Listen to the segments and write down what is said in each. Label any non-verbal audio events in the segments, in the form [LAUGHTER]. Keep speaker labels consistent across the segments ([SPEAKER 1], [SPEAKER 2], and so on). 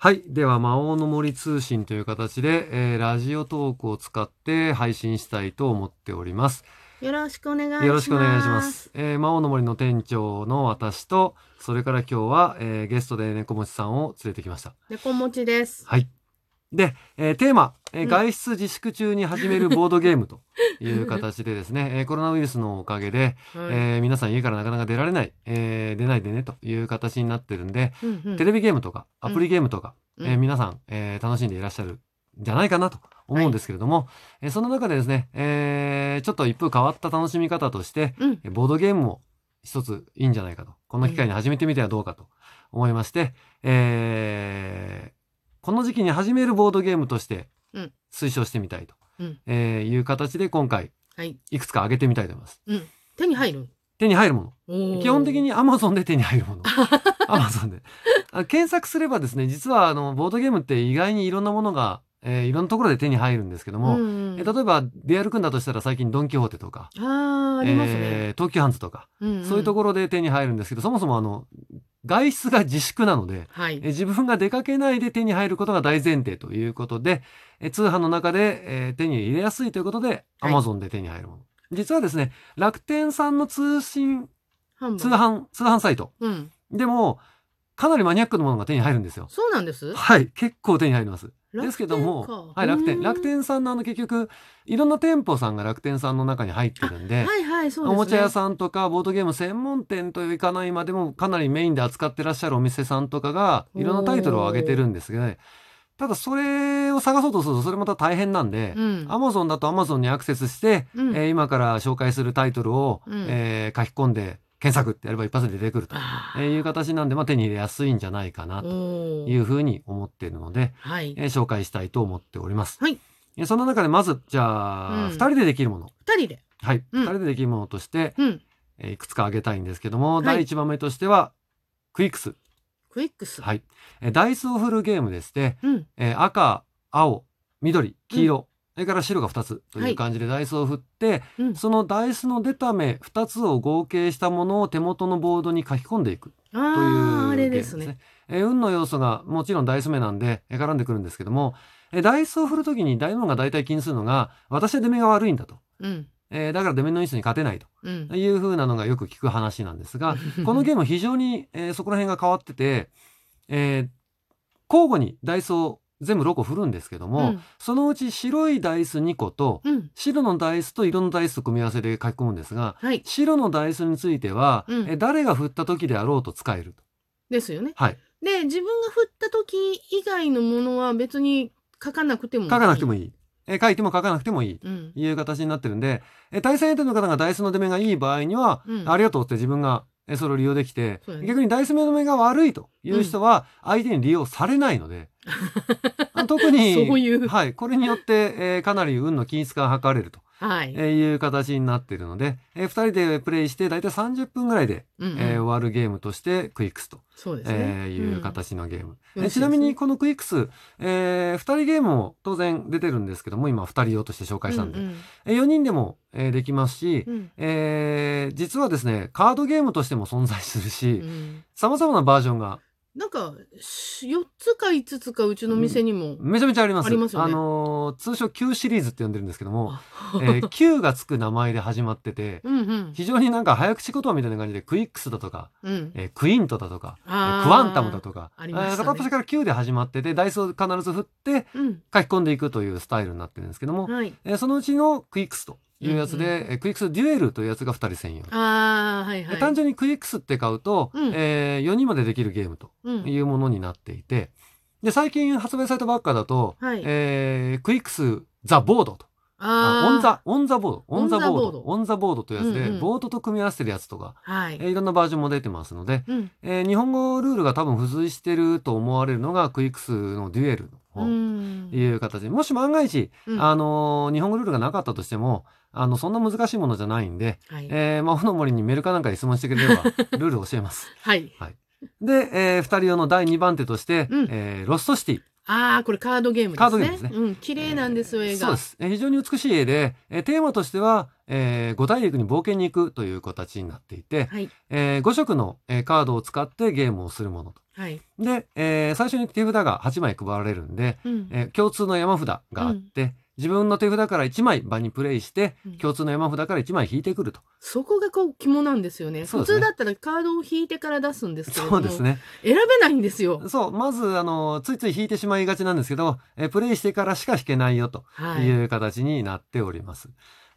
[SPEAKER 1] はい。では、魔王の森通信という形で、えーラジオトークを使って配信したいと思っております。
[SPEAKER 2] よろしくお願いします。
[SPEAKER 1] よろしくお願いしま。す。えー魔王の森の店長の私と、それから今日は、えーゲストで猫持ちさんを連れてきました。
[SPEAKER 2] 猫持ちです。
[SPEAKER 1] はい。で、えーテーマ、えー
[SPEAKER 2] うん
[SPEAKER 1] 外出自粛中に始めるボードゲームと [LAUGHS] いう形でですね、えーコロナウイルスのおかげで、
[SPEAKER 2] はい。
[SPEAKER 1] えー皆さん家からなかなか出られない、えー出ないでねという形になってるんで、
[SPEAKER 2] うんうん。
[SPEAKER 1] テレビゲームとかアプリゲームとか、
[SPEAKER 2] うん。
[SPEAKER 1] えー皆さん、えー楽しんでいらっしゃるんじゃないかなと思うんですけれども、えーその中でですね、えーちょっと一風変わった楽しみ方として、
[SPEAKER 2] うん。
[SPEAKER 1] えーボードゲームも一ついいんじゃないかと。この機会に始めてみてはどうかと思いまして、えーこの時期に始めるボードゲームとして
[SPEAKER 2] うん
[SPEAKER 1] 推奨してみたいと、
[SPEAKER 2] うん
[SPEAKER 1] えーいう形で今回
[SPEAKER 2] はい。
[SPEAKER 1] いくつか挙げてみたいと思います。
[SPEAKER 2] うん。手に入る？
[SPEAKER 1] 手に入るもの。基本的。に Amazon で手に入るもの。[LAUGHS] Amazon で。あ検索すればですね、実はあの、ボードゲームって意外にいろんなものが、えーいろんなところで手に入るんですけども、
[SPEAKER 2] うんうん
[SPEAKER 1] えー例えば、デアル君だとしたら最近ドンキホーテとか、
[SPEAKER 2] あーありますね。
[SPEAKER 1] えー東急ハンズとか、
[SPEAKER 2] うんん
[SPEAKER 1] そういうところで手に入るんですけど、そもそもあの、外出が自粛なので、
[SPEAKER 2] はい
[SPEAKER 1] えー。自分が出かけないで手に入ることが大前提ということで、えー通販の中で、えー手に入れやすいということで、
[SPEAKER 2] はい
[SPEAKER 1] Amazon で手に入るもの。実はですね、楽天さんの通信、通。販、通販サイト。
[SPEAKER 2] うん。
[SPEAKER 1] でも、かなりマニアックなものが手に入るんですよ。
[SPEAKER 2] そうなんです。
[SPEAKER 1] はい。結構手に入ります。ですけども
[SPEAKER 2] か、
[SPEAKER 1] はい、楽天。
[SPEAKER 2] うん
[SPEAKER 1] 楽天さんのあの結局、いろんな店舗さんが楽天さんの中に入ってるんで、
[SPEAKER 2] はいはい、そうですね。
[SPEAKER 1] おもちゃ屋さんとかボードゲーム専門店といかないまでもかなりメインで扱ってらっしゃるお店さんとかがいろんなタイトルを上げてるんですが、ただそれを探そうとするとそれまた大変なんで、
[SPEAKER 2] うん。
[SPEAKER 1] アマゾンだとアマゾンにアクセスして、
[SPEAKER 2] うん
[SPEAKER 1] えー今から紹介するタイトルを、
[SPEAKER 2] うん
[SPEAKER 1] えー書き込んで検索ってやれば一発で出てくると、いう形なんで、まあ、手に入れやすいんじゃないかな
[SPEAKER 2] ー
[SPEAKER 1] というふうに思っているので、
[SPEAKER 2] はい。
[SPEAKER 1] えー紹介したいと思っております。
[SPEAKER 2] はい
[SPEAKER 1] えーその中でまず、じゃあ、
[SPEAKER 2] うん
[SPEAKER 1] 二人でできるもの。
[SPEAKER 2] 二人で。
[SPEAKER 1] はい。
[SPEAKER 2] うん
[SPEAKER 1] 二人でできるものとして、
[SPEAKER 2] うん。
[SPEAKER 1] えーいくつか挙げたいんですけども、
[SPEAKER 2] はい
[SPEAKER 1] 第一番目としては、クイックス。
[SPEAKER 2] クイックス。
[SPEAKER 1] はい。えーダイスを振るゲームでして、
[SPEAKER 2] うん。
[SPEAKER 1] えー赤、青、緑、黄色、それから白が2つと
[SPEAKER 2] はいいう
[SPEAKER 1] 感じでダイスを振って、
[SPEAKER 2] うん。
[SPEAKER 1] そのダイスの出た目2つを合計したものを手元のボードに書き込んでいくという
[SPEAKER 2] ですね。。
[SPEAKER 1] えー運の要素がもちろんダイス目なんでえー絡んでくるんですけども、えーダイスを振るときに大門が大体気にするのが、私は出目が悪いんだと。
[SPEAKER 2] うん。
[SPEAKER 1] えーだから出目のいい人に勝てないと
[SPEAKER 2] うん。
[SPEAKER 1] いう風なのがよく聞く話なんですが、[LAUGHS] このゲーム非常に、えーそこら辺が変わってて、えー交互にダイスを全部6個振るんですけども、
[SPEAKER 2] うん
[SPEAKER 1] そのうち白いダイス2個と、
[SPEAKER 2] うん。
[SPEAKER 1] 白のダイスと色のダイスと組み合わせで書き込むんですが、
[SPEAKER 2] はい。
[SPEAKER 1] 白のダイスについては、
[SPEAKER 2] うん
[SPEAKER 1] えー誰が振った時であろうと使えると。
[SPEAKER 2] ですよね。
[SPEAKER 1] はい。
[SPEAKER 2] で、自分が振った時以外のものは別に書かなくても
[SPEAKER 1] 書かなくても
[SPEAKER 2] いい。
[SPEAKER 1] いい。えー書いても書かなくてもいい。
[SPEAKER 2] うん。
[SPEAKER 1] いう形になってるんで、えー対戦相手の方がダイスの出目がいい場合には、
[SPEAKER 2] うん
[SPEAKER 1] ありがとうって自分がえーそれを利用できて、
[SPEAKER 2] ね。
[SPEAKER 1] 逆にダイス目の目が悪いという人は相手に利用されないので、あ [LAUGHS] 特に、
[SPEAKER 2] そういう。
[SPEAKER 1] はい、これによって、えーかなり運の均一化が図れると
[SPEAKER 2] はい。
[SPEAKER 1] えーいう形になっているので、え2人でプレイして大体30分ぐらいで、
[SPEAKER 2] うんうん。
[SPEAKER 1] えー終わるゲームとしてクイックスと、
[SPEAKER 2] そうですね。
[SPEAKER 1] えーいう形のゲーム。
[SPEAKER 2] うん。
[SPEAKER 1] えちなみにこのクイックス、え2人ゲームも当然出てるんですけども、今2人用として紹介したんで、
[SPEAKER 2] うん
[SPEAKER 1] え4人でも、えーできますし、
[SPEAKER 2] うん。うん
[SPEAKER 1] えー実はですね、カードゲームとしても存在する
[SPEAKER 2] う
[SPEAKER 1] し、
[SPEAKER 2] ん。
[SPEAKER 1] 様々なバージョンが
[SPEAKER 2] なんか、し4つか5つかうちの店にも。
[SPEAKER 1] めちゃめちゃあります。
[SPEAKER 2] ありますよね
[SPEAKER 1] のー通称 Q シリーズって呼んでるんですけども、
[SPEAKER 2] あ
[SPEAKER 1] えー Q がつく名前で始まってて、
[SPEAKER 2] うんうん。
[SPEAKER 1] 非常になんか早口言葉みたいな感じでクイックスだとか、
[SPEAKER 2] うん。
[SPEAKER 1] えークイントだとか、クワンタムだとか、片っ端から Q で始まってて、ダイスを必ず振って
[SPEAKER 2] うん。
[SPEAKER 1] 書き込んでいくというスタイルになってるんですけども、
[SPEAKER 2] はい。
[SPEAKER 1] えーそのうちのクイックスというやつで、
[SPEAKER 2] うん
[SPEAKER 1] えークイックスデュエルというやつが2人専用。
[SPEAKER 2] ああ、はいはい。
[SPEAKER 1] で単純にクイックスって買うと、
[SPEAKER 2] うん
[SPEAKER 1] え4人までできるゲームと
[SPEAKER 2] うん。
[SPEAKER 1] いうものになっていて、で、最近発売されたばっかだと、
[SPEAKER 2] はい
[SPEAKER 1] えークイックス the board と。
[SPEAKER 2] on the、on the
[SPEAKER 1] board、on the board、on the board というやつで、
[SPEAKER 2] うんうん
[SPEAKER 1] ボードと組み合わせてるやつとか、
[SPEAKER 2] あ。はい。
[SPEAKER 1] えーいろんなバージョンも出てますので、
[SPEAKER 2] うん。
[SPEAKER 1] えー日本語ルールが多分付随してると思われるのがクイックスのデュエルという形で、もし万が一、
[SPEAKER 2] うん
[SPEAKER 1] あのー日本語ルールがなかったとしても、あの、そんな難しいものじゃないんで、
[SPEAKER 2] はい。
[SPEAKER 1] えー、魔法の森にメールかなんかで質問してくれれば、ルールを教えます。[LAUGHS]
[SPEAKER 2] はい。
[SPEAKER 1] で、えー、二人用の第2番手として、
[SPEAKER 2] うん
[SPEAKER 1] えーロストシティ。
[SPEAKER 2] ああ、これカードゲームですね。
[SPEAKER 1] カードゲームですね
[SPEAKER 2] うん。綺麗なんですよ、絵が。
[SPEAKER 1] そうです。えー非常に美しい絵で、えーテーマとしては、えー、五大陸に冒険に行くという形になっていて、
[SPEAKER 2] はい。
[SPEAKER 1] え5色の、えーカードを使ってゲームをするものと
[SPEAKER 2] はい。
[SPEAKER 1] で、えー最初に手札が8枚配られるんで、
[SPEAKER 2] うん。
[SPEAKER 1] えー共通の山札があって、自分の手札から1枚場にプレイして、
[SPEAKER 2] うん
[SPEAKER 1] 共通の山札から1枚引いてくると。
[SPEAKER 2] そこがこう肝なんですよね。
[SPEAKER 1] ね
[SPEAKER 2] 普通だったらカードを引いてから出すんですけれども。
[SPEAKER 1] そうですね。
[SPEAKER 2] 選べないんですよ。
[SPEAKER 1] そう、まず、あの、ついつい引いてしまいがちなんですけど、えープレイしてからしか引けないよと
[SPEAKER 2] はい。
[SPEAKER 1] いう形になっております。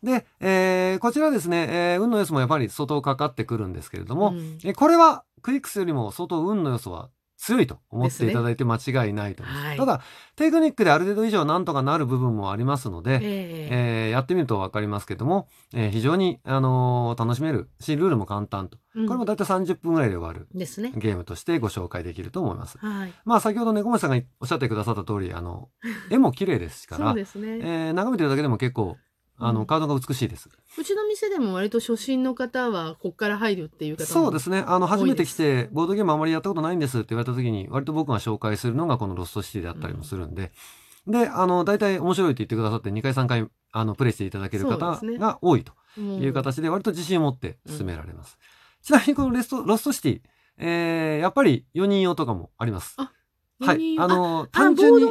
[SPEAKER 1] で、えーこちらですね、えー運の要素もやっぱり相当かかってくるんですけれども、
[SPEAKER 2] うん
[SPEAKER 1] えこれはクイックスよりも相当運の要素は強いと思っていただいて間違いないと思います。
[SPEAKER 2] はい
[SPEAKER 1] ただ、テクニックである程度以上なんとかなる部分もありますので、
[SPEAKER 2] ええ
[SPEAKER 1] えーやってみるとわかりますけども、えー非常に、あのー楽しめるし、ルールも簡単と。
[SPEAKER 2] うん
[SPEAKER 1] これもだいたい30分ぐらいで終わる
[SPEAKER 2] ですね。
[SPEAKER 1] ゲームとしてご紹介できると思います。
[SPEAKER 2] はい。
[SPEAKER 1] まあ先ほど猫町さんがおっしゃってくださった通り、あの、[LAUGHS] 絵も綺麗ですから、
[SPEAKER 2] そうですね。
[SPEAKER 1] えー眺めてるだけでも結構、あの、
[SPEAKER 2] うん
[SPEAKER 1] カードが美しいです。
[SPEAKER 2] うちの店でも割と初心の方はこっから入るっていう方も
[SPEAKER 1] そうですね。あの、初めて来
[SPEAKER 2] 多
[SPEAKER 1] て、ボードゲームあまりやったことないんですって言われた時に、割と僕が紹介するのがこのロストシティであったりもするんで、で、あの、大体面白いって言ってくださって、2回3回、あの、プレイしていただける方が多いと
[SPEAKER 2] も
[SPEAKER 1] いう形で、割と自信を持って進められます。ちなみにこのレスト、ロストシティ、えー、やっぱり4人用とかもあります。
[SPEAKER 2] あ
[SPEAKER 1] はい。あの、
[SPEAKER 2] あ
[SPEAKER 1] 単純に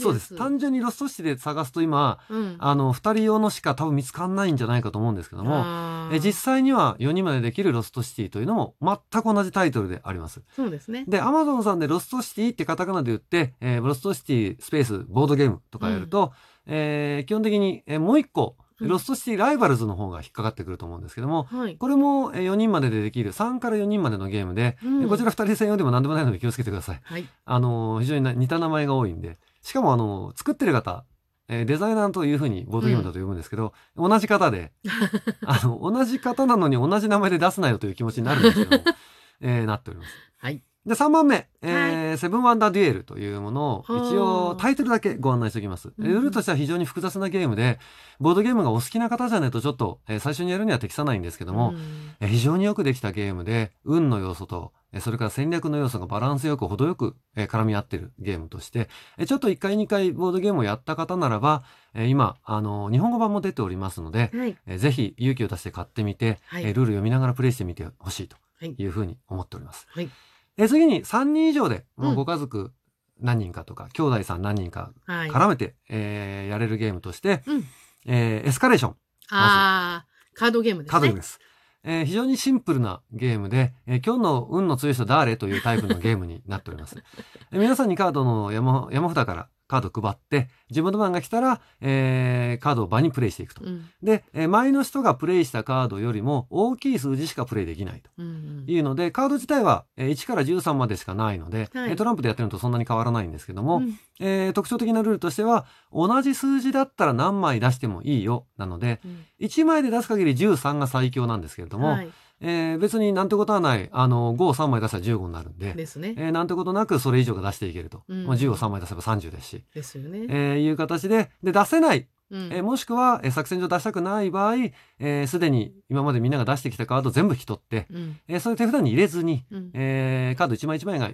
[SPEAKER 1] そうです。単純にロストシティで探すと今、
[SPEAKER 2] うん。
[SPEAKER 1] あの、2人用のしか多分見つかんないんじゃないかと思うんですけども、え実際には4人までできるロストシティというのも全く同じタイトルであります。
[SPEAKER 2] そうですね。
[SPEAKER 1] で、アマゾンさんでロストシティってカタカナで言って、えーロストシティスペースボードゲームとかやると、えー基本的に、えーもう一個、
[SPEAKER 2] うん
[SPEAKER 1] ロストシティライバルズの方が引っかかってくると思うんですけども、
[SPEAKER 2] はい。
[SPEAKER 1] これも4人まででできる3から4人までのゲームで、
[SPEAKER 2] うん
[SPEAKER 1] えこちら2人専用でも何でもないので気をつけてください。
[SPEAKER 2] はい。
[SPEAKER 1] あのー非常にな似た名前が多いんで、しかもあのー作ってる方、えーデザイナーというふうにボードゲームだと呼ぶんですけど、同じ方で、[LAUGHS] あの、同じ方なのに同じ名前で出すなよという気持ちになるんですけども、[LAUGHS] えーなっております。
[SPEAKER 2] はい。
[SPEAKER 1] で、3番目、えーセブンワンダーデュエルというものを
[SPEAKER 2] はあ
[SPEAKER 1] 一応タイトルだけご案内しておきます。
[SPEAKER 2] うん
[SPEAKER 1] ルールとしては非常に複雑なゲームで、ボードゲームがお好きな方じゃないとちょっと、えー最初にやるには適さないんですけども、
[SPEAKER 2] うん
[SPEAKER 1] えー非常によくできたゲームで、運の要素と、えーそれから戦略の要素がバランスよく程よく、えー絡み合ってるゲームとして、えーちょっと1回2回ボードゲームをやった方ならば、えー今、あのー日本語版も出ておりますので、
[SPEAKER 2] はい。
[SPEAKER 1] えーぜひ勇気を出して買ってみて、
[SPEAKER 2] はい
[SPEAKER 1] えールール読みながらプレイしてみてほしいと
[SPEAKER 2] はい。
[SPEAKER 1] いうふうに思っております。
[SPEAKER 2] はい。
[SPEAKER 1] えー次に3人以上で、もう
[SPEAKER 2] うん
[SPEAKER 1] ご家族何人かとか、兄弟さん何人か
[SPEAKER 2] はい。
[SPEAKER 1] 絡めて、えーやれるゲームとして、
[SPEAKER 2] うん
[SPEAKER 1] えーエスカレーション、
[SPEAKER 2] ああ、カードゲームですね。
[SPEAKER 1] カードゲームです。えー非常にシンプルなゲームで、えー今日の運の強い人誰というタイプのゲームになっております。[LAUGHS] えー皆さんにカードの山山札からカードを配って、自分の番が来たら、えーカードを場にプレイしていくと。
[SPEAKER 2] うん。
[SPEAKER 1] で、えー前の人がプレイしたカードよりも大きい数字しかプレイできないと。
[SPEAKER 2] うん。
[SPEAKER 1] いうので、カード自体はえー1から13までしかないので、
[SPEAKER 2] はい
[SPEAKER 1] えートランプでやってるのとそんなに変わらないんですけども、
[SPEAKER 2] うん
[SPEAKER 1] えー特徴的なルールとしては、同じ数字だったら何枚出してもいいよ、なので、
[SPEAKER 2] うん
[SPEAKER 1] 1枚で出す限り13が最強なんですけれども、
[SPEAKER 2] はい。
[SPEAKER 1] えー別になんてことはない、あの、5を3枚出したら15になるんで、
[SPEAKER 2] ですね。
[SPEAKER 1] えーなんてことなくそれ以上が出していけると。
[SPEAKER 2] うん
[SPEAKER 1] まあ、10を3枚出せば30ですし、
[SPEAKER 2] ですよね。
[SPEAKER 1] えーいう形で、で、出せない、
[SPEAKER 2] うん
[SPEAKER 1] えーもしくは、えー作戦上出したくない場合、えーすでに今までみんなが出してきたカードを全部引き取って、
[SPEAKER 2] うん。
[SPEAKER 1] えーそれ手札に入れずに、
[SPEAKER 2] うん。
[SPEAKER 1] えーカード1枚1枚が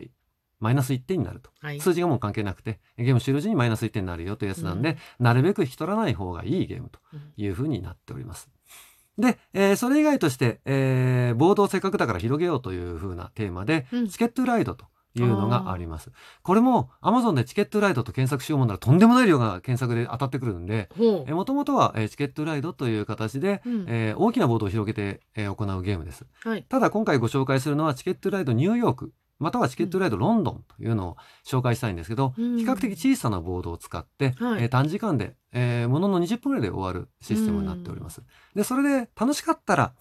[SPEAKER 1] マイナス1点になると。
[SPEAKER 2] はい。
[SPEAKER 1] 数字がもう関係なくて、ゲーム終了時にマイナス1点になるよというやつなんで、なるべく引き取らない方がいいゲームと
[SPEAKER 2] うん
[SPEAKER 1] いうふうになっております。で、えーそれ以外として、えーボードをせっかくだから広げようというふうなテーマで、
[SPEAKER 2] うん
[SPEAKER 1] チケットライドというのがあります。これも Amazon でチケットライドと検索しようもんならとんでもない量が検索で当たってくるんで。もともとは、えーチケットライドという形で、
[SPEAKER 2] うん
[SPEAKER 1] えー大きなボードを広げて、えー行うゲームです。
[SPEAKER 2] はい。
[SPEAKER 1] ただ今回ご紹介するのはチケットライドニューヨーク、またはチケットライドロンドンというのを紹介したいんですけど、
[SPEAKER 2] うん
[SPEAKER 1] 比較的小さなボードを使って、
[SPEAKER 2] はい
[SPEAKER 1] えー短時間で、えーものの20分ぐらいで終わるシステムになっております。で、それで楽しかったら、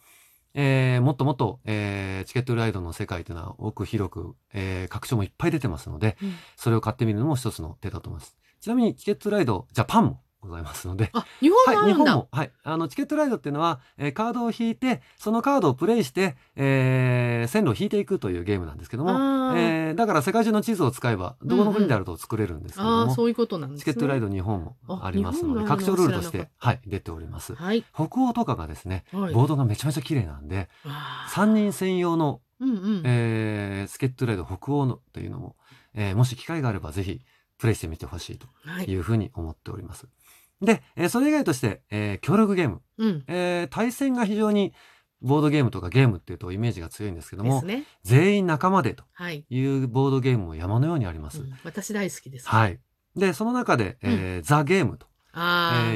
[SPEAKER 1] えーもっともっと、えーチケットライドの世界というのは奥広く、えー拡張もいっぱい出てますので、
[SPEAKER 2] うん
[SPEAKER 1] それを買ってみるのも一つの手だと思います。ちなみにチケットライドジャパンもございますので、
[SPEAKER 2] あ、日本もあ
[SPEAKER 1] はい、
[SPEAKER 2] るんだ。
[SPEAKER 1] 日本も。はい。あの、チケットライドっていうのは、えーカードを引いて、そのカードをプレイして、えー線路を引いていくというゲームなんですけども、えーだから世界中の地図を使えば、どこの国であると作れるんですけれども、
[SPEAKER 2] ああ、そういうことなんですね。
[SPEAKER 1] チケットライド日本もありますので、拡張ルールとしてはい、出ております。
[SPEAKER 2] はい。
[SPEAKER 1] 北欧とかがですね、
[SPEAKER 2] はい。
[SPEAKER 1] ボードがめちゃめちゃ綺麗なんで、
[SPEAKER 2] あー
[SPEAKER 1] 3人専用の、
[SPEAKER 2] うんうん。
[SPEAKER 1] えー、チケットライド北欧のというのも、えーもし機会があればぜひプレイしてみてほしいと
[SPEAKER 2] はいい。
[SPEAKER 1] うふうに思っております。で、えーそれ以外として、えー協力ゲーム。
[SPEAKER 2] うん。
[SPEAKER 1] えー対戦が非常にボードゲームとかゲームっていうとイメージが強いんですけども、
[SPEAKER 2] ね。
[SPEAKER 1] 全員仲間でと
[SPEAKER 2] はい。
[SPEAKER 1] いうボードゲームも山のようにあります。
[SPEAKER 2] うん私大好きです。
[SPEAKER 1] はい。で、その中で、えーザ・ゲームと、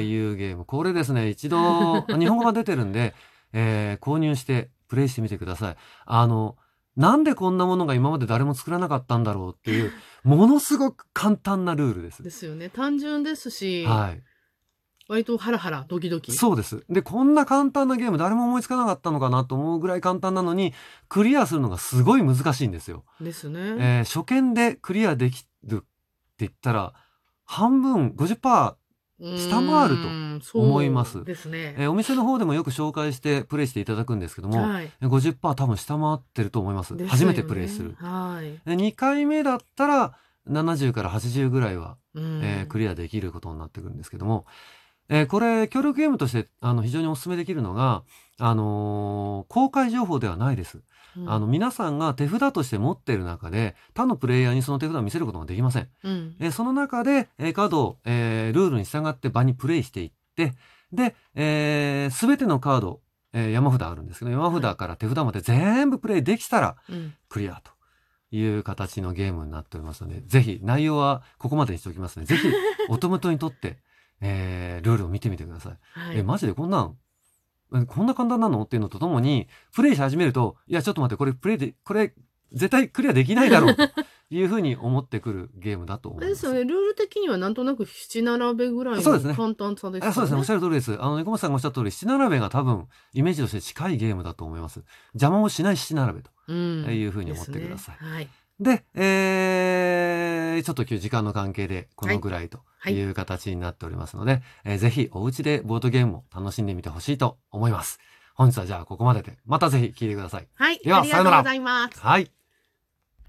[SPEAKER 1] いうゲーム。これですね、一度、[LAUGHS] 日本語が出てるんで、えー購入してプレイしてみてください。あの、なんでこんなものが今まで誰も作らなかったんだろうっていう、[LAUGHS] ものすごく簡単なルールです。
[SPEAKER 2] ですよね。単純ですし、
[SPEAKER 1] はい。
[SPEAKER 2] 割とハラハラ、ドキドキ。
[SPEAKER 1] そうです。で、こんな簡単なゲーム誰も思いつかなかったのかなと思うぐらい簡単なのに、クリアするのがすごい難しいんですよ。
[SPEAKER 2] ですね。
[SPEAKER 1] えー初見でクリアできるって言ったら、半分50%、下回ると
[SPEAKER 2] と
[SPEAKER 1] 思います
[SPEAKER 2] ですね。
[SPEAKER 1] えーお店の方でもよく紹介してプレイしていただくんですけども、
[SPEAKER 2] はい。
[SPEAKER 1] 50%多分下回ってると思います。
[SPEAKER 2] ですよね
[SPEAKER 1] 初めてプレイする。
[SPEAKER 2] はい。
[SPEAKER 1] で2回目だったら70から80ぐらいは、
[SPEAKER 2] うん
[SPEAKER 1] えークリアできることになってくるんですけども、えーこれ協力ゲームとしてあの非常にお勧めできるのが、あのー公開情報ではないです。
[SPEAKER 2] うん
[SPEAKER 1] あの皆さんが手札として持っている中で他のプレイヤーにその手札を見せることができません。
[SPEAKER 2] うん。
[SPEAKER 1] えーその中で、えーカードを、えールールに従って場にプレイしていって、で、えすべてのカード、えー山札あるんですけど、山札から手札まで全部プレイできたら
[SPEAKER 2] うん。
[SPEAKER 1] クリアという形のゲームになっておりますので、ぜひ内容はここまでにしておきますので、ぜひお手元にとって、[LAUGHS] えールールを見てみてください。
[SPEAKER 2] はい。
[SPEAKER 1] え、マジでこんなん、えこんな簡単なの？っていうのとともに、プレイし始めると、いや、ちょっと待って、これプレイで、これ絶対クリアできないだろうと [LAUGHS] いうふうに思ってくるゲームだと思います。
[SPEAKER 2] ですよね。ルール的にはなんとなく七並べぐらい
[SPEAKER 1] そうですね
[SPEAKER 2] の簡単さですよね？
[SPEAKER 1] あそうですね。おっしゃる通りです。あの、猫松さんがおっしゃった通り、七並べが多分、イメージとして近いゲームだと思います。邪魔をしない七並べと
[SPEAKER 2] うん。
[SPEAKER 1] いうふうに思ってください。
[SPEAKER 2] ですねはい。
[SPEAKER 1] で、えー、ちょっと今日時間の関係でこのぐらいと
[SPEAKER 2] はい
[SPEAKER 1] いう形になっておりますので、えーぜひお家でボードゲームを楽しんでみてほしいと思います。本日はじゃあここまでで、またぜひ聞いてください。
[SPEAKER 2] はい。
[SPEAKER 1] では
[SPEAKER 2] ありがとうございます。
[SPEAKER 1] はい。